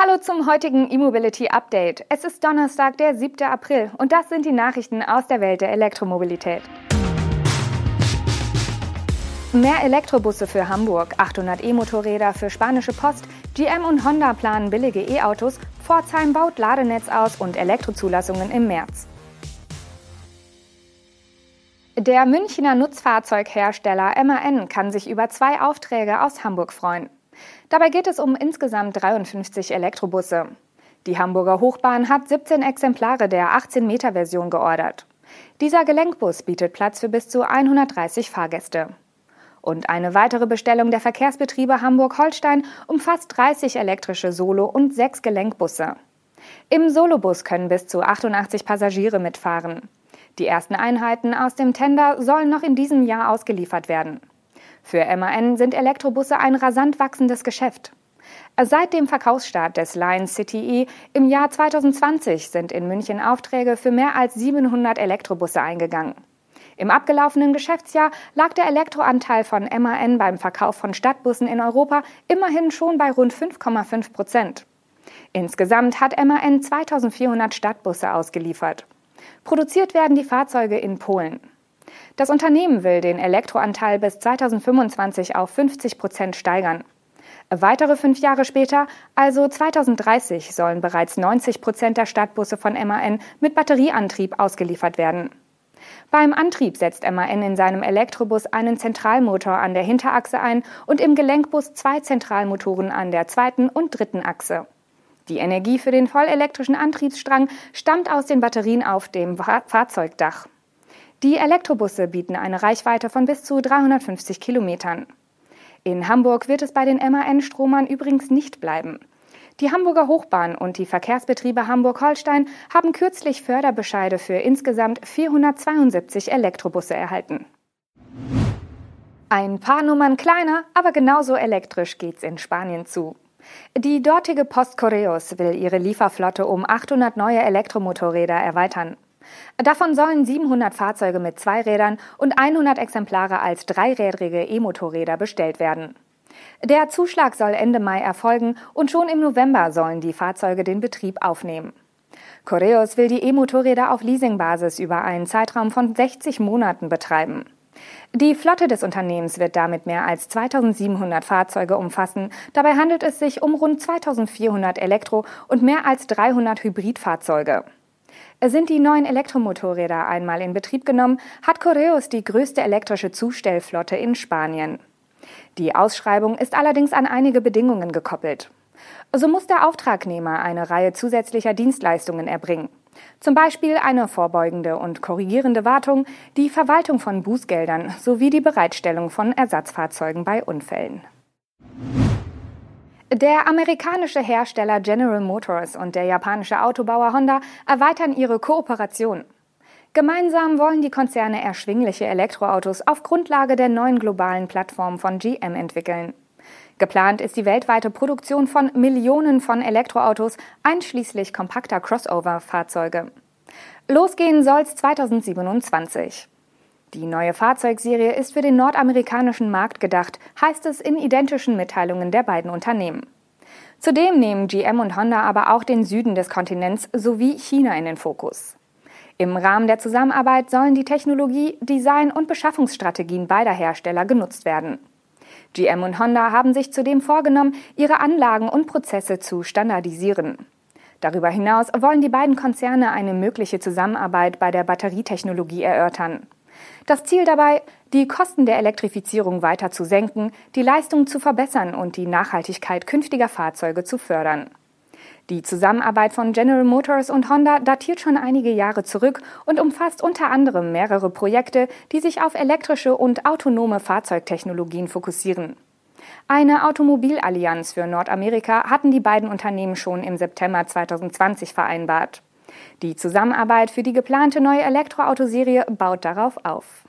Hallo zum heutigen E-Mobility Update. Es ist Donnerstag, der 7. April und das sind die Nachrichten aus der Welt der Elektromobilität. Mehr Elektrobusse für Hamburg, 800 E-Motorräder für spanische Post, GM und Honda planen billige E-Autos, Pforzheim baut Ladenetz aus und Elektrozulassungen im März. Der Münchner Nutzfahrzeughersteller MAN kann sich über zwei Aufträge aus Hamburg freuen. Dabei geht es um insgesamt 53 Elektrobusse. Die Hamburger Hochbahn hat 17 Exemplare der 18-Meter-Version geordert. Dieser Gelenkbus bietet Platz für bis zu 130 Fahrgäste. Und eine weitere Bestellung der Verkehrsbetriebe Hamburg-Holstein umfasst 30 elektrische Solo- und 6 Gelenkbusse. Im Solobus können bis zu 88 Passagiere mitfahren. Die ersten Einheiten aus dem Tender sollen noch in diesem Jahr ausgeliefert werden. Für MAN sind Elektrobusse ein rasant wachsendes Geschäft. Seit dem Verkaufsstart des Lion City E im Jahr 2020 sind in München Aufträge für mehr als 700 Elektrobusse eingegangen. Im abgelaufenen Geschäftsjahr lag der Elektroanteil von MAN beim Verkauf von Stadtbussen in Europa immerhin schon bei rund 5,5 Prozent. Insgesamt hat MAN 2400 Stadtbusse ausgeliefert. Produziert werden die Fahrzeuge in Polen. Das Unternehmen will den Elektroanteil bis 2025 auf 50 Prozent steigern. Weitere fünf Jahre später, also 2030, sollen bereits 90 Prozent der Stadtbusse von MAN mit Batterieantrieb ausgeliefert werden. Beim Antrieb setzt MAN in seinem Elektrobus einen Zentralmotor an der Hinterachse ein und im Gelenkbus zwei Zentralmotoren an der zweiten und dritten Achse. Die Energie für den vollelektrischen Antriebsstrang stammt aus den Batterien auf dem Fahrzeugdach. Die Elektrobusse bieten eine Reichweite von bis zu 350 Kilometern. In Hamburg wird es bei den MAN-Stromern übrigens nicht bleiben. Die Hamburger Hochbahn und die Verkehrsbetriebe Hamburg-Holstein haben kürzlich Förderbescheide für insgesamt 472 Elektrobusse erhalten. Ein paar Nummern kleiner, aber genauso elektrisch geht's in Spanien zu. Die dortige Post Correos will ihre Lieferflotte um 800 neue Elektromotorräder erweitern. Davon sollen 700 Fahrzeuge mit zwei Rädern und 100 Exemplare als dreirädrige E-Motorräder bestellt werden. Der Zuschlag soll Ende Mai erfolgen und schon im November sollen die Fahrzeuge den Betrieb aufnehmen. Correos will die E-Motorräder auf Leasingbasis über einen Zeitraum von 60 Monaten betreiben. Die Flotte des Unternehmens wird damit mehr als 2700 Fahrzeuge umfassen. Dabei handelt es sich um rund 2400 Elektro- und mehr als 300 Hybridfahrzeuge. Sind die neuen Elektromotorräder einmal in Betrieb genommen, hat Correos die größte elektrische Zustellflotte in Spanien. Die Ausschreibung ist allerdings an einige Bedingungen gekoppelt. So muss der Auftragnehmer eine Reihe zusätzlicher Dienstleistungen erbringen. Zum Beispiel eine vorbeugende und korrigierende Wartung, die Verwaltung von Bußgeldern sowie die Bereitstellung von Ersatzfahrzeugen bei Unfällen. Der amerikanische Hersteller General Motors und der japanische Autobauer Honda erweitern ihre Kooperation. Gemeinsam wollen die Konzerne erschwingliche Elektroautos auf Grundlage der neuen globalen Plattform von GM entwickeln. Geplant ist die weltweite Produktion von Millionen von Elektroautos, einschließlich kompakter Crossover-Fahrzeuge. Losgehen soll's 2027. Die neue Fahrzeugserie ist für den nordamerikanischen Markt gedacht, heißt es in identischen Mitteilungen der beiden Unternehmen. Zudem nehmen GM und Honda aber auch den Süden des Kontinents sowie China in den Fokus. Im Rahmen der Zusammenarbeit sollen die Technologie, Design und Beschaffungsstrategien beider Hersteller genutzt werden. GM und Honda haben sich zudem vorgenommen, ihre Anlagen und Prozesse zu standardisieren. Darüber hinaus wollen die beiden Konzerne eine mögliche Zusammenarbeit bei der Batterietechnologie erörtern. Das Ziel dabei, die Kosten der Elektrifizierung weiter zu senken, die Leistung zu verbessern und die Nachhaltigkeit künftiger Fahrzeuge zu fördern. Die Zusammenarbeit von General Motors und Honda datiert schon einige Jahre zurück und umfasst unter anderem mehrere Projekte, die sich auf elektrische und autonome Fahrzeugtechnologien fokussieren. Eine Automobilallianz für Nordamerika hatten die beiden Unternehmen schon im September 2020 vereinbart. Die Zusammenarbeit für die geplante neue Elektroautoserie baut darauf auf.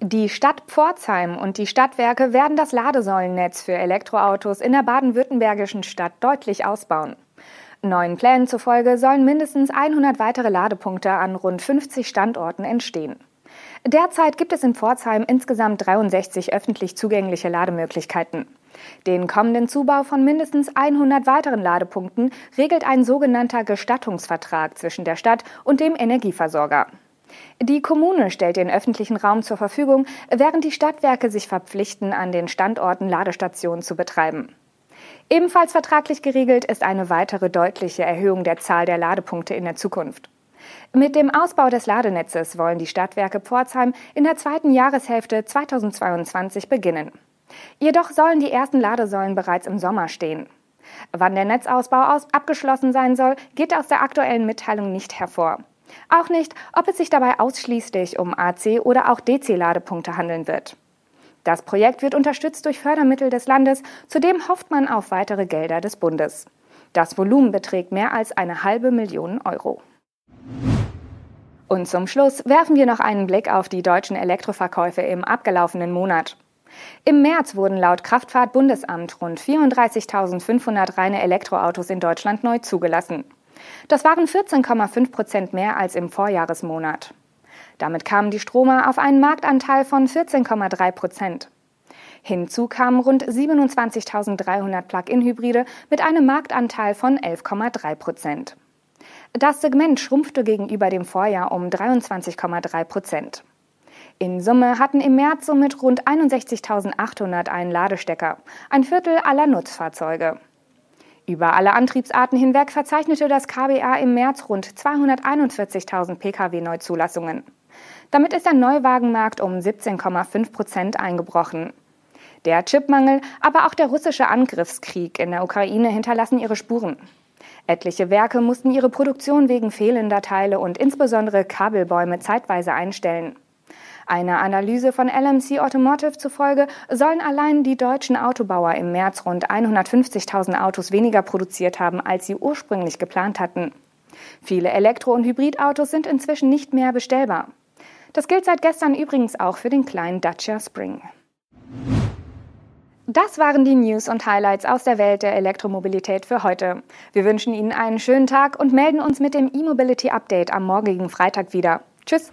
Die Stadt Pforzheim und die Stadtwerke werden das Ladesäulennetz für Elektroautos in der baden-württembergischen Stadt deutlich ausbauen. Neuen Plänen zufolge sollen mindestens 100 weitere Ladepunkte an rund 50 Standorten entstehen. Derzeit gibt es in Pforzheim insgesamt 63 öffentlich zugängliche Lademöglichkeiten. Den kommenden Zubau von mindestens 100 weiteren Ladepunkten regelt ein sogenannter Gestattungsvertrag zwischen der Stadt und dem Energieversorger. Die Kommune stellt den öffentlichen Raum zur Verfügung, während die Stadtwerke sich verpflichten, an den Standorten Ladestationen zu betreiben. Ebenfalls vertraglich geregelt ist eine weitere deutliche Erhöhung der Zahl der Ladepunkte in der Zukunft. Mit dem Ausbau des Ladenetzes wollen die Stadtwerke Pforzheim in der zweiten Jahreshälfte 2022 beginnen. Jedoch sollen die ersten Ladesäulen bereits im Sommer stehen. Wann der Netzausbau abgeschlossen sein soll, geht aus der aktuellen Mitteilung nicht hervor. Auch nicht, ob es sich dabei ausschließlich um AC- oder auch DC-Ladepunkte handeln wird. Das Projekt wird unterstützt durch Fördermittel des Landes, zudem hofft man auf weitere Gelder des Bundes. Das Volumen beträgt mehr als eine halbe Million Euro. Und zum Schluss werfen wir noch einen Blick auf die deutschen Elektroverkäufe im abgelaufenen Monat. Im März wurden laut Kraftfahrtbundesamt rund 34.500 reine Elektroautos in Deutschland neu zugelassen. Das waren 14,5 Prozent mehr als im Vorjahresmonat. Damit kamen die Stromer auf einen Marktanteil von 14,3 Prozent. Hinzu kamen rund 27.300 Plug-in-Hybride mit einem Marktanteil von 11,3 Prozent. Das Segment schrumpfte gegenüber dem Vorjahr um 23,3 Prozent. In Summe hatten im März somit rund 61.800 einen Ladestecker, ein Viertel aller Nutzfahrzeuge. Über alle Antriebsarten hinweg verzeichnete das KBA im März rund 241.000 Pkw-Neuzulassungen. Damit ist der Neuwagenmarkt um 17,5 Prozent eingebrochen. Der Chipmangel, aber auch der russische Angriffskrieg in der Ukraine hinterlassen ihre Spuren. Etliche Werke mussten ihre Produktion wegen fehlender Teile und insbesondere Kabelbäume zeitweise einstellen. Einer Analyse von LMC Automotive zufolge sollen allein die deutschen Autobauer im März rund 150.000 Autos weniger produziert haben, als sie ursprünglich geplant hatten. Viele Elektro- und Hybridautos sind inzwischen nicht mehr bestellbar. Das gilt seit gestern übrigens auch für den kleinen Dacia Spring. Das waren die News und Highlights aus der Welt der Elektromobilität für heute. Wir wünschen Ihnen einen schönen Tag und melden uns mit dem E-Mobility Update am morgigen Freitag wieder. Tschüss!